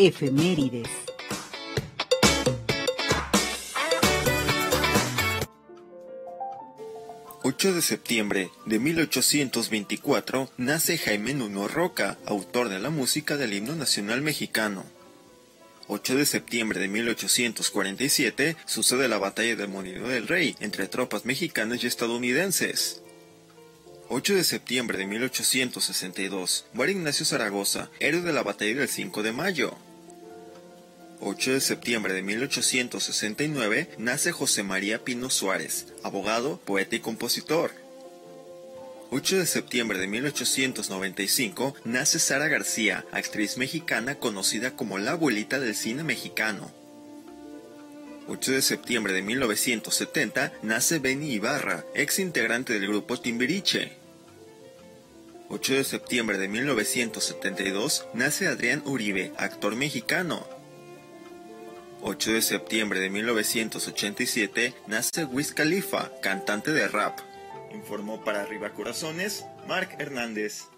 Efemérides. ...8 de septiembre de 1824... ...nace Jaime Nuno Roca... ...autor de la música del himno nacional mexicano. 8 de septiembre de 1847 sucede la batalla de Molino del Rey entre tropas mexicanas y estadounidenses. 8 de septiembre de 1862 muere Ignacio Zaragoza, héroe de la batalla del 5 de mayo. 8 de septiembre de 1869 nace José María Pino Suárez, abogado, poeta y compositor. 8 de septiembre de 1895 nace Sara García, actriz mexicana conocida como la abuelita del cine mexicano. 8 de septiembre de 1970 nace Benny Ibarra, ex integrante del grupo Timbiriche. 8 de septiembre de 1972 nace Adrián Uribe, actor mexicano. 8 de septiembre de 1987 nace Wiz Khalifa, cantante de rap. Informó para Arriba Corazones, Mark Hernández.